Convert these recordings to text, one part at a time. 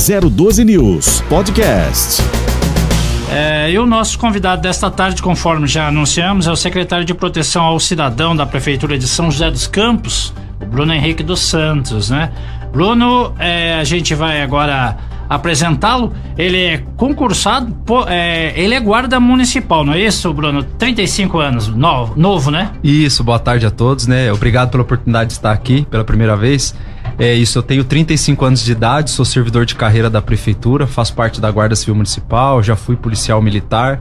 012 News Podcast. É, e o nosso convidado desta tarde, conforme já anunciamos, é o secretário de Proteção ao Cidadão da Prefeitura de São José dos Campos, o Bruno Henrique dos Santos, né? Bruno, é, a gente vai agora apresentá-lo. Ele é concursado, é, ele é guarda municipal, não é isso, Bruno? 35 anos, novo, novo, né? Isso, boa tarde a todos, né? Obrigado pela oportunidade de estar aqui pela primeira vez. É isso, eu tenho 35 anos de idade, sou servidor de carreira da prefeitura, faço parte da Guarda Civil Municipal, já fui policial militar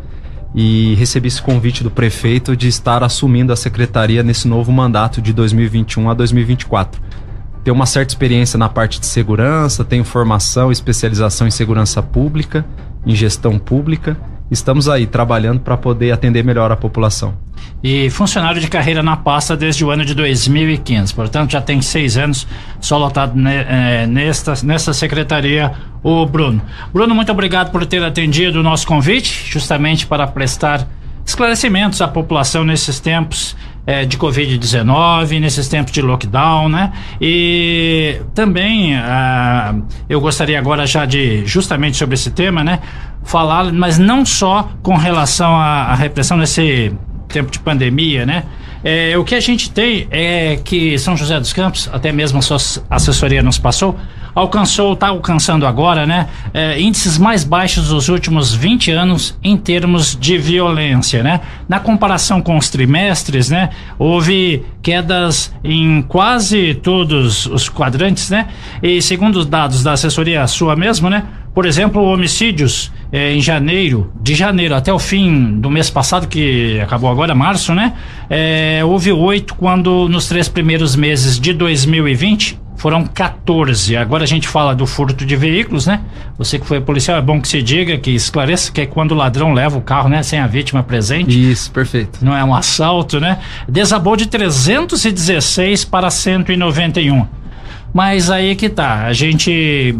e recebi esse convite do prefeito de estar assumindo a secretaria nesse novo mandato de 2021 a 2024. Tenho uma certa experiência na parte de segurança, tenho formação, especialização em segurança pública, em gestão pública estamos aí trabalhando para poder atender melhor a população. E funcionário de carreira na pasta desde o ano de 2015, portanto já tem seis anos só lotado é, nesta, nesta secretaria, o Bruno. Bruno, muito obrigado por ter atendido o nosso convite, justamente para prestar esclarecimentos à população nesses tempos é, de Covid-19, nesses tempos de lockdown, né? E também ah, eu gostaria agora já de, justamente sobre esse tema, né? Falar, mas não só com relação à, à repressão nesse tempo de pandemia, né? É, o que a gente tem é que São José dos Campos, até mesmo a sua assessoria nos passou, alcançou, está alcançando agora, né? É, índices mais baixos dos últimos 20 anos em termos de violência, né? Na comparação com os trimestres, né? Houve quedas em quase todos os quadrantes, né? E segundo os dados da assessoria sua mesmo, né? Por exemplo, homicídios eh, em janeiro, de janeiro até o fim do mês passado, que acabou agora, março, né? Eh, houve oito, quando nos três primeiros meses de 2020 foram 14. Agora a gente fala do furto de veículos, né? Você que foi policial, é bom que se diga, que esclareça, que é quando o ladrão leva o carro, né? Sem a vítima presente. Isso, perfeito. Não é um assalto, né? Desabou de 316 para 191. Mas aí que tá, a gente,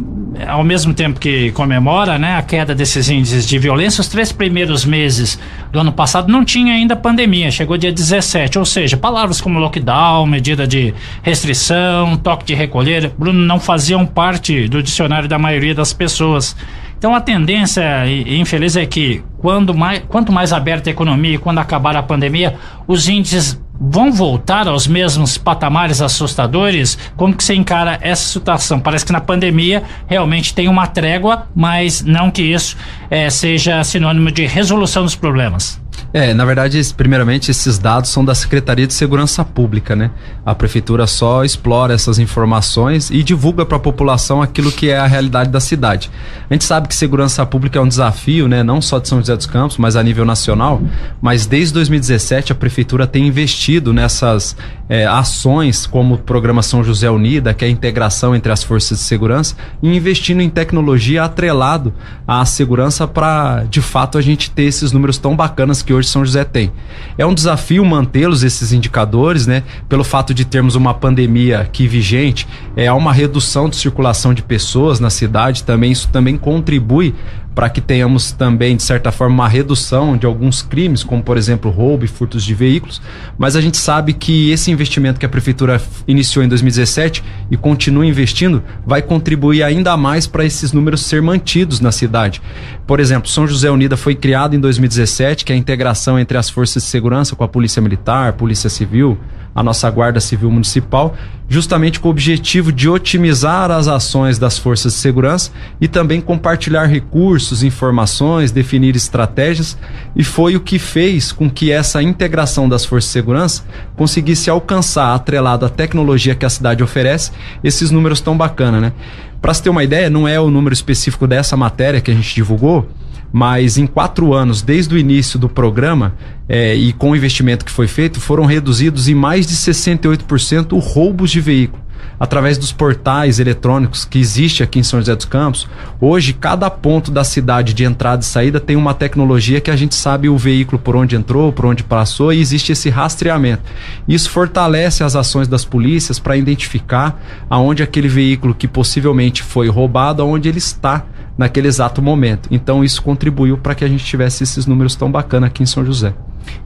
ao mesmo tempo que comemora, né, a queda desses índices de violência, os três primeiros meses do ano passado não tinha ainda pandemia, chegou dia 17, ou seja, palavras como lockdown, medida de restrição, toque de recolher, Bruno, não faziam parte do dicionário da maioria das pessoas. Então a tendência infeliz é que quando mais, quanto mais aberta a economia e quando acabar a pandemia, os índices vão voltar aos mesmos patamares assustadores? Como que você encara essa situação? Parece que na pandemia realmente tem uma trégua, mas não que isso é, seja sinônimo de resolução dos problemas. É, na verdade, primeiramente, esses dados são da Secretaria de Segurança Pública, né? A prefeitura só explora essas informações e divulga para a população aquilo que é a realidade da cidade. A gente sabe que segurança pública é um desafio, né? Não só de São José dos Campos, mas a nível nacional. Mas desde 2017 a prefeitura tem investido nessas é, ações como o programa São José Unida, que é a integração entre as forças de segurança, e investindo em tecnologia atrelado à segurança para, de fato, a gente ter esses números tão bacanas que hoje São José tem. É um desafio mantê-los, esses indicadores, né? Pelo fato de termos uma pandemia aqui vigente, é, há uma redução de circulação de pessoas na cidade, também isso também contribui para que tenhamos também, de certa forma, uma redução de alguns crimes, como por exemplo roubo e furtos de veículos. Mas a gente sabe que esse investimento que a prefeitura iniciou em 2017 e continua investindo vai contribuir ainda mais para esses números ser mantidos na cidade. Por exemplo, São José Unida foi criado em 2017, que é a integração entre as forças de segurança com a Polícia Militar, Polícia Civil, a nossa Guarda Civil Municipal, justamente com o objetivo de otimizar as ações das forças de segurança e também compartilhar recursos, informações, definir estratégias, e foi o que fez com que essa integração das forças de segurança conseguisse alcançar, atrelado à tecnologia que a cidade oferece, esses números tão bacana, né? Para se ter uma ideia, não é o número específico dessa matéria que a gente divulgou, mas em quatro anos, desde o início do programa é, e com o investimento que foi feito, foram reduzidos em mais de 68% os roubos de veículo. Através dos portais eletrônicos que existe aqui em São José dos Campos, hoje cada ponto da cidade de entrada e saída tem uma tecnologia que a gente sabe o veículo por onde entrou, por onde passou e existe esse rastreamento. Isso fortalece as ações das polícias para identificar aonde aquele veículo que possivelmente foi roubado, aonde ele está naquele exato momento. Então isso contribuiu para que a gente tivesse esses números tão bacanas aqui em São José.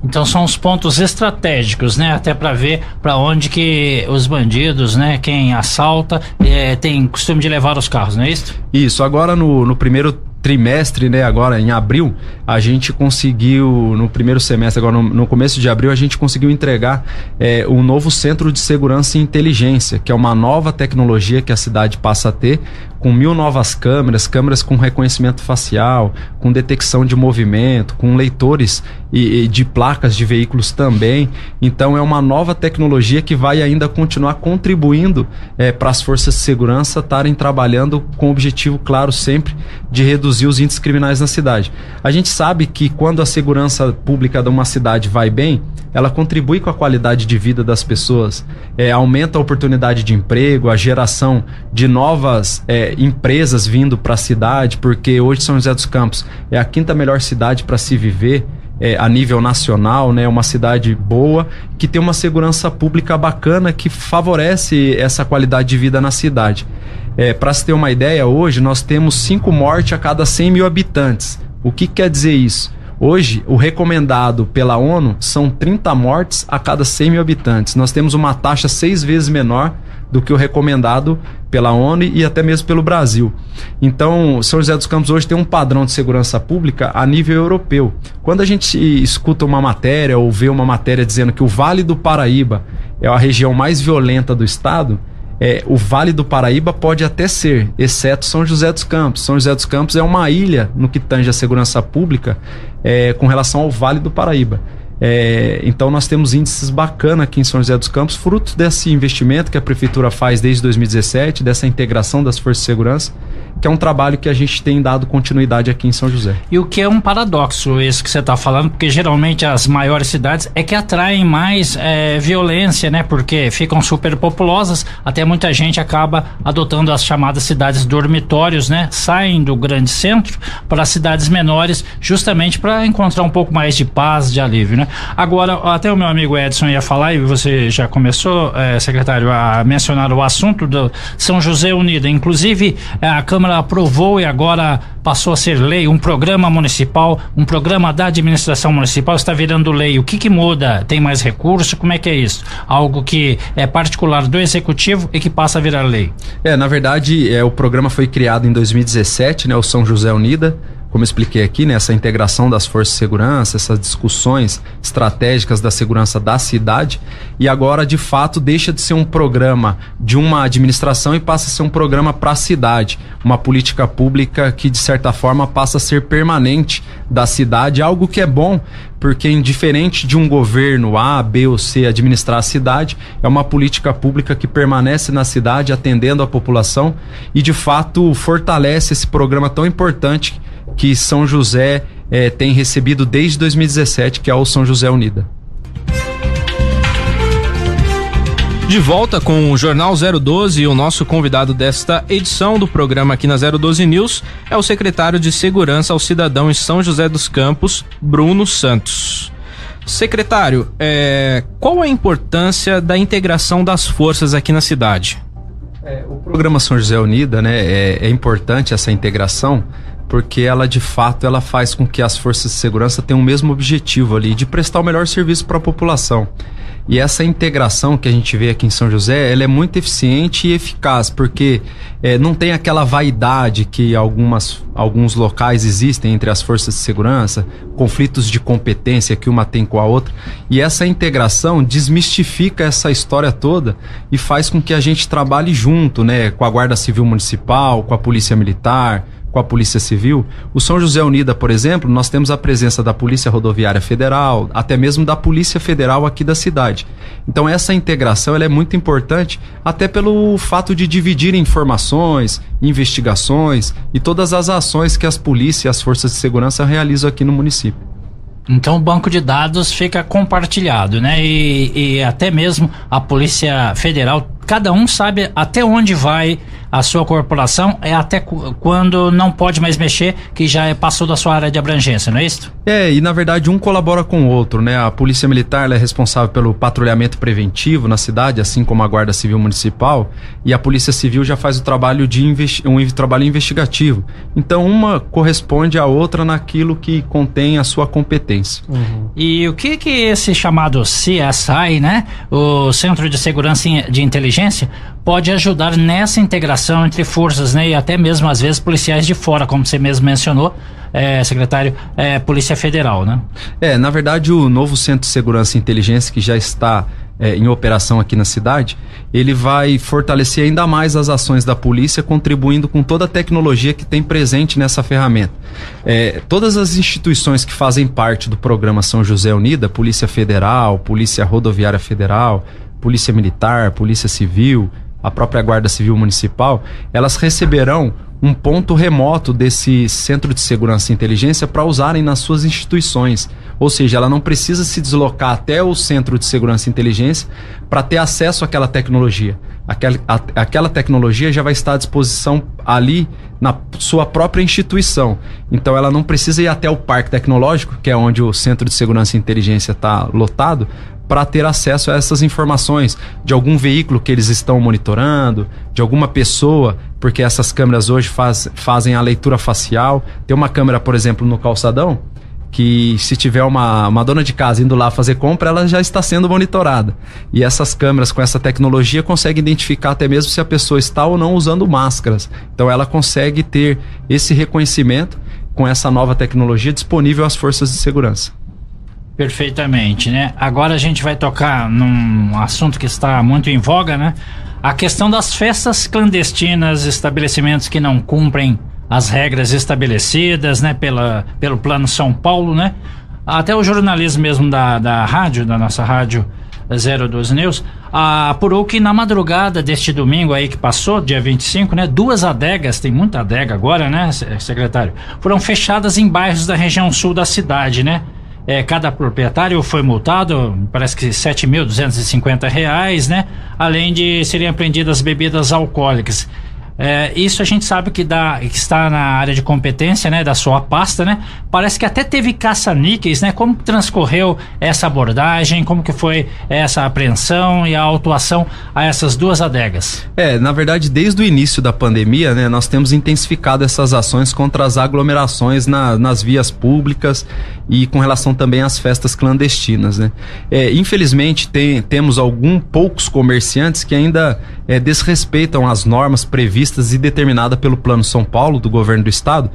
Então são os pontos estratégicos, né? Até para ver para onde que os bandidos, né? Quem assalta é, tem costume de levar os carros, não é isso? Isso. Agora no, no primeiro trimestre, né, agora em abril, a gente conseguiu, no primeiro semestre, agora no, no começo de abril, a gente conseguiu entregar é, um novo centro de segurança e inteligência, que é uma nova tecnologia que a cidade passa a ter, com mil novas câmeras, câmeras com reconhecimento facial, com detecção de movimento, com leitores e, e de placas de veículos também. Então é uma nova tecnologia que vai ainda continuar contribuindo é, para as forças de segurança estarem trabalhando com o objetivo claro sempre de reduzir os índices criminais na cidade. A gente sabe que quando a segurança pública de uma cidade vai bem, ela contribui com a qualidade de vida das pessoas, é, aumenta a oportunidade de emprego, a geração de novas é, empresas vindo para a cidade, porque hoje São José dos Campos é a quinta melhor cidade para se viver. É, a nível nacional, né, uma cidade boa que tem uma segurança pública bacana que favorece essa qualidade de vida na cidade. É, para se ter uma ideia, hoje nós temos cinco mortes a cada 100 mil habitantes. O que quer dizer isso? Hoje, o recomendado pela ONU são 30 mortes a cada 100 mil habitantes. Nós temos uma taxa seis vezes menor do que o recomendado pela ONU e até mesmo pelo Brasil. Então, São José dos Campos hoje tem um padrão de segurança pública a nível europeu. Quando a gente escuta uma matéria ou vê uma matéria dizendo que o Vale do Paraíba é a região mais violenta do estado, é, o Vale do Paraíba pode até ser, exceto São José dos Campos. São José dos Campos é uma ilha no que tange a segurança pública é, com relação ao Vale do Paraíba. É, então nós temos índices bacanas aqui em São José dos Campos, fruto desse investimento que a prefeitura faz desde 2017, dessa integração das forças de segurança que é um trabalho que a gente tem dado continuidade aqui em São José. E o que é um paradoxo isso que você está falando, porque geralmente as maiores cidades é que atraem mais é, violência, né? Porque ficam superpopulosas, até muita gente acaba adotando as chamadas cidades dormitórios, né? Saem do grande centro para cidades menores, justamente para encontrar um pouco mais de paz, de alívio, né? Agora, até o meu amigo Edson ia falar, e você já começou, é, secretário, a mencionar o assunto do São José Unida. Inclusive, a Câmara aprovou e agora passou a ser lei, um programa municipal, um programa da administração municipal está virando lei. O que que muda? Tem mais recurso? Como é que é isso? Algo que é particular do executivo e que passa a virar lei. É, na verdade, é, o programa foi criado em 2017, né, o São José Unida, como expliquei aqui, né, essa integração das forças de segurança, essas discussões estratégicas da segurança da cidade, e agora de fato deixa de ser um programa de uma administração e passa a ser um programa para a cidade, uma política pública que de certa forma passa a ser permanente da cidade, algo que é bom, porque indiferente de um governo A, B ou C administrar a cidade, é uma política pública que permanece na cidade atendendo a população e de fato fortalece esse programa tão importante que São José é, tem recebido desde 2017, que é o São José Unida. De volta com o Jornal 012 e o nosso convidado desta edição do programa aqui na 012 News é o secretário de Segurança ao Cidadão em São José dos Campos, Bruno Santos. Secretário, é, qual a importância da integração das forças aqui na cidade? É, o programa São José Unida, né, é, é importante essa integração porque ela de fato ela faz com que as forças de segurança tenham o mesmo objetivo ali de prestar o melhor serviço para a população. E essa integração que a gente vê aqui em São José, ela é muito eficiente e eficaz, porque é, não tem aquela vaidade que algumas, alguns locais existem entre as forças de segurança, conflitos de competência que uma tem com a outra. E essa integração desmistifica essa história toda e faz com que a gente trabalhe junto, né, com a Guarda Civil Municipal, com a Polícia Militar, com a Polícia Civil. O São José Unida, por exemplo, nós temos a presença da Polícia Rodoviária Federal, até mesmo da Polícia Federal aqui da cidade. Então essa integração é muito importante, até pelo fato de dividir informações, investigações e todas as ações que as polícias e as forças de segurança realizam aqui no município. Então o banco de dados fica compartilhado, né? E, e, até mesmo a Polícia Federal, cada um sabe até onde vai a sua corporação é até quando não pode mais mexer, que já é, passou da sua área de abrangência, não é isso? É, e na verdade um colabora com o outro, né? A Polícia Militar é responsável pelo patrulhamento preventivo na cidade, assim como a Guarda Civil Municipal, e a Polícia Civil já faz o trabalho de um trabalho investigativo. Então uma corresponde à outra naquilo que contém a sua competência. Uhum. E o que que esse chamado CSI, né? O Centro de Segurança de Inteligência pode ajudar nessa integração entre forças, né? E até mesmo, às vezes, policiais de fora, como você mesmo mencionou, é, secretário, é, Polícia Federal, né? É, na verdade, o novo Centro de Segurança e Inteligência, que já está é, em operação aqui na cidade, ele vai fortalecer ainda mais as ações da polícia, contribuindo com toda a tecnologia que tem presente nessa ferramenta. É, todas as instituições que fazem parte do programa São José Unida, Polícia Federal, Polícia Rodoviária Federal, Polícia Militar, Polícia Civil, a própria Guarda Civil Municipal, elas receberão um ponto remoto desse Centro de Segurança e Inteligência para usarem nas suas instituições. Ou seja, ela não precisa se deslocar até o Centro de Segurança e Inteligência para ter acesso àquela tecnologia. Aquela, a, aquela tecnologia já vai estar à disposição ali na sua própria instituição. Então ela não precisa ir até o Parque Tecnológico, que é onde o Centro de Segurança e Inteligência está lotado, para ter acesso a essas informações de algum veículo que eles estão monitorando, de alguma pessoa, porque essas câmeras hoje faz, fazem a leitura facial. Tem uma câmera, por exemplo, no calçadão, que se tiver uma, uma dona de casa indo lá fazer compra, ela já está sendo monitorada. E essas câmeras com essa tecnologia conseguem identificar até mesmo se a pessoa está ou não usando máscaras. Então ela consegue ter esse reconhecimento com essa nova tecnologia disponível às forças de segurança. Perfeitamente, né? Agora a gente vai tocar num assunto que está muito em voga, né? A questão das festas clandestinas, estabelecimentos que não cumprem as regras estabelecidas, né? Pela, pelo Plano São Paulo, né? Até o jornalismo mesmo da, da rádio, da nossa rádio 012 News, apurou que na madrugada deste domingo aí que passou, dia 25, né? Duas adegas, tem muita adega agora, né, secretário? Foram fechadas em bairros da região sul da cidade, né? É, cada proprietário foi multado, parece que R$ 7.250, né? Além de serem apreendidas bebidas alcoólicas. É, isso a gente sabe que, dá, que está na área de competência né, da sua pasta, né? Parece que até teve caça-níqueis, né? Como transcorreu essa abordagem, como que foi essa apreensão e a autuação a essas duas adegas? É, na verdade, desde o início da pandemia, né, nós temos intensificado essas ações contra as aglomerações na, nas vias públicas e com relação também às festas clandestinas, né? É, infelizmente, tem, temos alguns poucos comerciantes que ainda é, desrespeitam as normas previstas e determinadas pelo Plano São Paulo, do governo do estado,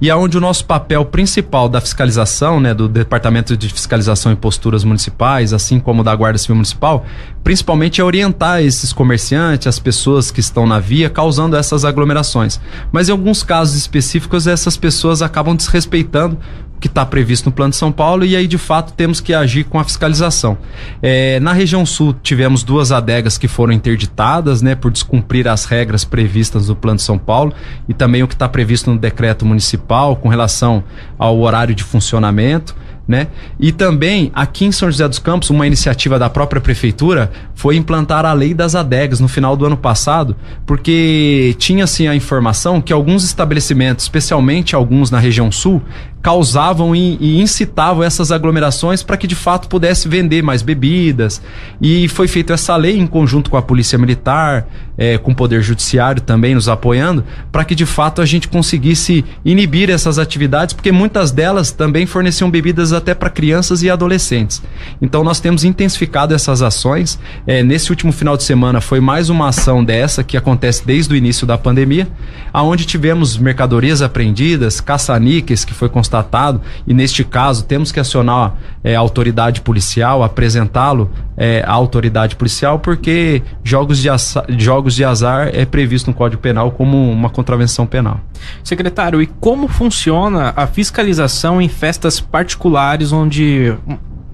e aonde o nosso papel principal da fiscalização, né, do Departamento de Fiscalização e Posturas Municipais, assim como da Guarda Civil Municipal, principalmente é orientar esses comerciantes, as pessoas que estão na via, causando essas aglomerações. Mas em alguns casos específicos, essas pessoas acabam desrespeitando que está previsto no Plano de São Paulo e aí de fato temos que agir com a fiscalização. É, na região sul tivemos duas adegas que foram interditadas, né, por descumprir as regras previstas no Plano de São Paulo e também o que está previsto no decreto municipal com relação ao horário de funcionamento né? E também aqui em São José dos Campos, uma iniciativa da própria prefeitura foi implantar a lei das adegas no final do ano passado, porque tinha assim a informação que alguns estabelecimentos, especialmente alguns na região sul, causavam e, e incitavam essas aglomerações para que de fato pudesse vender mais bebidas. E foi feita essa lei em conjunto com a Polícia Militar, é, com o Poder Judiciário também nos apoiando, para que de fato a gente conseguisse inibir essas atividades, porque muitas delas também forneciam bebidas até para crianças e adolescentes. Então nós temos intensificado essas ações. É, nesse último final de semana foi mais uma ação dessa que acontece desde o início da pandemia, aonde tivemos mercadorias apreendidas, caça-níqueis que foi constatado e neste caso temos que acionar é, a autoridade policial, apresentá-lo é, à autoridade policial, porque jogos de, jogos de azar é previsto no Código Penal como uma contravenção penal. Secretário, e como funciona a fiscalização em festas particulares onde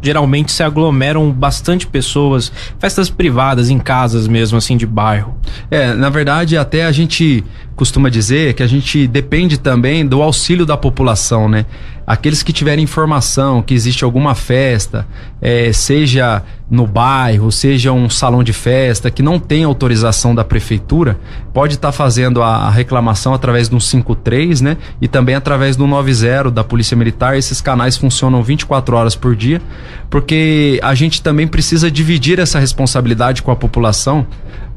geralmente se aglomeram bastante pessoas, festas privadas em casas mesmo assim de bairro. É, na verdade até a gente costuma dizer que a gente depende também do auxílio da população, né? Aqueles que tiverem informação que existe alguma festa, é, seja no bairro, seja um salão de festa que não tem autorização da prefeitura, pode estar tá fazendo a, a, reclamação através do 53, né? E também através do 90 da Polícia Militar. Esses canais funcionam 24 horas por dia, porque a gente também precisa dividir essa responsabilidade com a população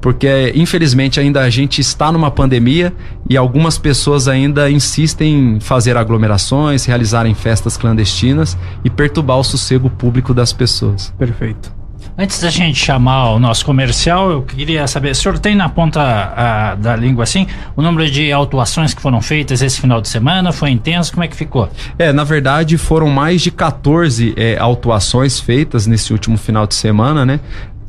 porque infelizmente ainda a gente está numa pandemia e algumas pessoas ainda insistem em fazer aglomerações, realizarem festas clandestinas e perturbar o sossego público das pessoas. Perfeito. Antes da gente chamar o nosso comercial, eu queria saber, o senhor tem na ponta a, da língua assim o número de autuações que foram feitas esse final de semana? Foi intenso? Como é que ficou? É, na verdade foram mais de 14 é, autuações feitas nesse último final de semana, né?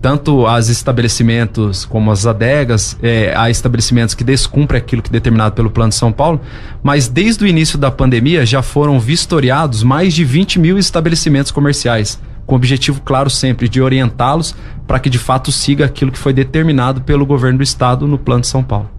Tanto as estabelecimentos como as adegas, é, há estabelecimentos que descumprem aquilo que é determinado pelo Plano de São Paulo, mas desde o início da pandemia já foram vistoriados mais de 20 mil estabelecimentos comerciais, com o objetivo claro sempre de orientá-los para que de fato siga aquilo que foi determinado pelo governo do estado no Plano de São Paulo.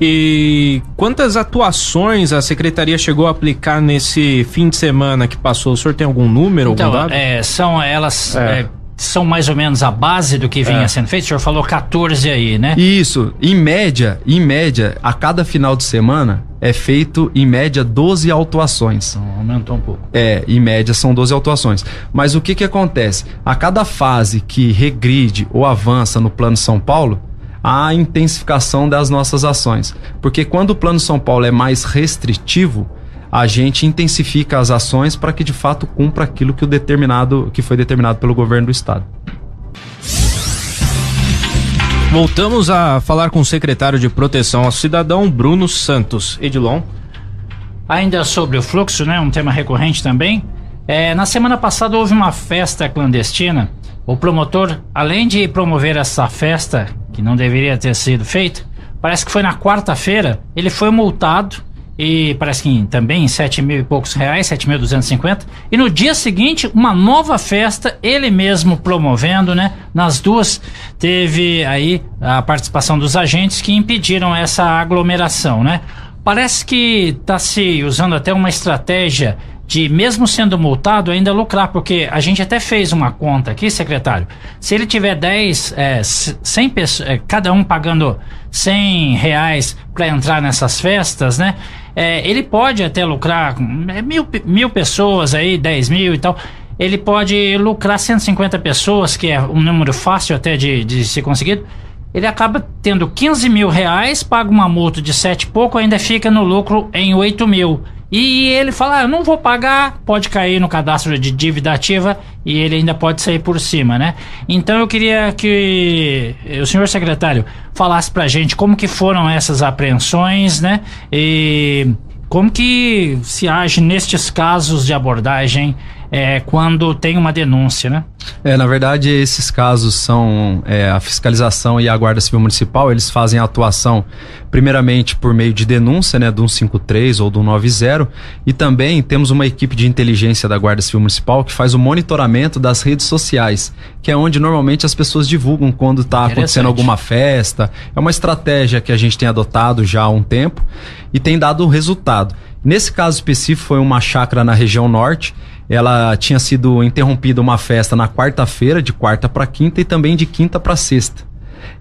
E quantas atuações a secretaria chegou a aplicar nesse fim de semana que passou? O senhor tem algum número? Então, algum dado? É, são elas. É. É, são mais ou menos a base do que vinha é. sendo feito? O senhor falou 14 aí, né? Isso. Em média, em média, a cada final de semana é feito, em média, 12 autuações. Então, aumentou um pouco. É, em média são 12 autuações. Mas o que que acontece? A cada fase que regride ou avança no Plano São Paulo, há intensificação das nossas ações. Porque quando o Plano São Paulo é mais restritivo, a gente intensifica as ações para que de fato cumpra aquilo que o determinado que foi determinado pelo governo do estado. Voltamos a falar com o secretário de Proteção ao Cidadão, Bruno Santos. Edilon. Ainda sobre o fluxo, né? Um tema recorrente também. É, na semana passada houve uma festa clandestina. O promotor, além de promover essa festa, que não deveria ter sido feita, parece que foi na quarta-feira, ele foi multado e parece que também sete mil e poucos reais, sete mil duzentos e cinquenta. E no dia seguinte, uma nova festa, ele mesmo promovendo, né? Nas duas teve aí a participação dos agentes que impediram essa aglomeração, né? Parece que está se usando até uma estratégia de, mesmo sendo multado, ainda lucrar, porque a gente até fez uma conta aqui, secretário. Se ele tiver 10, é, 100 pessoas, é, cada um pagando 100 reais para entrar nessas festas, né? É, ele pode até lucrar é, mil, mil pessoas aí, 10 mil e tal. Ele pode lucrar 150 pessoas, que é um número fácil até de, de ser conseguido. Ele acaba tendo 15 mil reais, paga uma multa de 7 e pouco, ainda fica no lucro em 8 mil. E ele fala: ah, eu não vou pagar, pode cair no cadastro de dívida ativa e ele ainda pode sair por cima, né? Então eu queria que o senhor secretário falasse pra gente como que foram essas apreensões, né? E como que se age nestes casos de abordagem é, quando tem uma denúncia, né? É, na verdade, esses casos são é, a fiscalização e a Guarda Civil Municipal, eles fazem a atuação primeiramente por meio de denúncia, né, do 153 ou do 90, e também temos uma equipe de inteligência da Guarda Civil Municipal que faz o monitoramento das redes sociais, que é onde normalmente as pessoas divulgam quando está acontecendo alguma festa. É uma estratégia que a gente tem adotado já há um tempo e tem dado resultado. Nesse caso específico foi uma chácara na região norte ela tinha sido interrompida uma festa na quarta-feira, de quarta para quinta e também de quinta para sexta.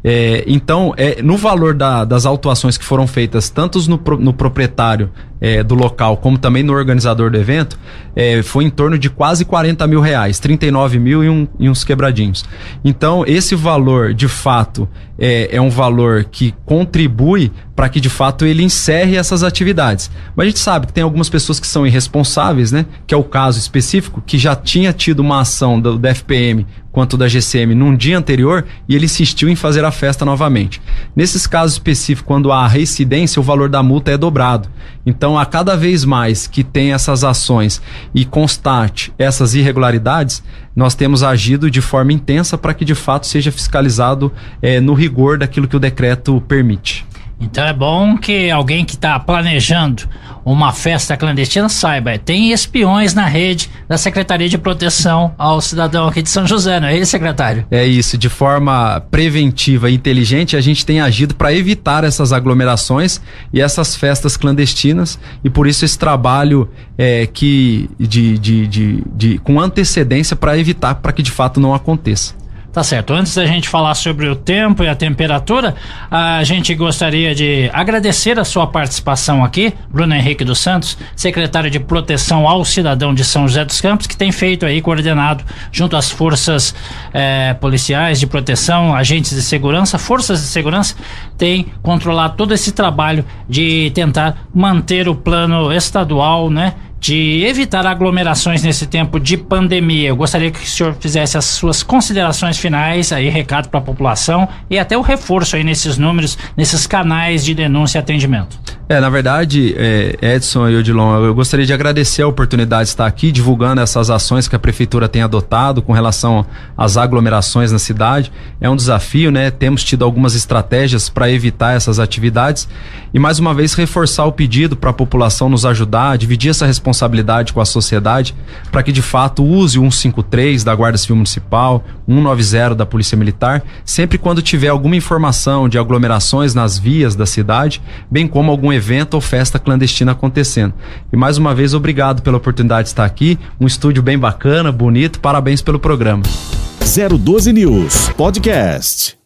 É, então, é, no valor da, das autuações que foram feitas, tanto no, no proprietário é, do local, como também no organizador do evento, é, foi em torno de quase 40 mil reais, 39 mil e, um, e uns quebradinhos. Então, esse valor, de fato, é, é um valor que contribui para que, de fato, ele encerre essas atividades. Mas a gente sabe que tem algumas pessoas que são irresponsáveis, né? Que é o caso específico, que já tinha tido uma ação do, do FPM quanto da GCM num dia anterior e ele insistiu em fazer a festa novamente. Nesses casos específicos, quando há reincidência, o valor da multa é dobrado. Então, a cada vez mais que tem essas ações e constate essas irregularidades, nós temos agido de forma intensa para que de fato seja fiscalizado é, no rigor daquilo que o decreto permite. Então é bom que alguém que está planejando uma festa clandestina saiba, tem espiões na rede da Secretaria de Proteção ao Cidadão aqui de São José, não é isso, secretário? É isso, de forma preventiva e inteligente, a gente tem agido para evitar essas aglomerações e essas festas clandestinas e por isso esse trabalho é, que de, de, de, de com antecedência para evitar para que de fato não aconteça. Tá certo. Antes da gente falar sobre o tempo e a temperatura, a gente gostaria de agradecer a sua participação aqui, Bruno Henrique dos Santos, secretário de Proteção ao Cidadão de São José dos Campos, que tem feito aí, coordenado junto às forças eh, policiais de proteção, agentes de segurança, forças de segurança, tem controlado todo esse trabalho de tentar manter o plano estadual, né? De evitar aglomerações nesse tempo de pandemia. Eu gostaria que o senhor fizesse as suas considerações finais, aí recado para a população e até o reforço aí nesses números, nesses canais de denúncia e atendimento. É, na verdade, é, Edson e Odilon, eu gostaria de agradecer a oportunidade de estar aqui divulgando essas ações que a prefeitura tem adotado com relação às aglomerações na cidade. É um desafio, né? Temos tido algumas estratégias para evitar essas atividades e mais uma vez reforçar o pedido para a população nos ajudar, dividir essa responsabilidade com a sociedade, para que de fato use o 153 da Guarda Civil Municipal, 190 da Polícia Militar, sempre quando tiver alguma informação de aglomerações nas vias da cidade, bem como algum evento ou festa clandestina acontecendo. E mais uma vez, obrigado pela oportunidade de estar aqui. Um estúdio bem bacana, bonito. Parabéns pelo programa. 012 News Podcast.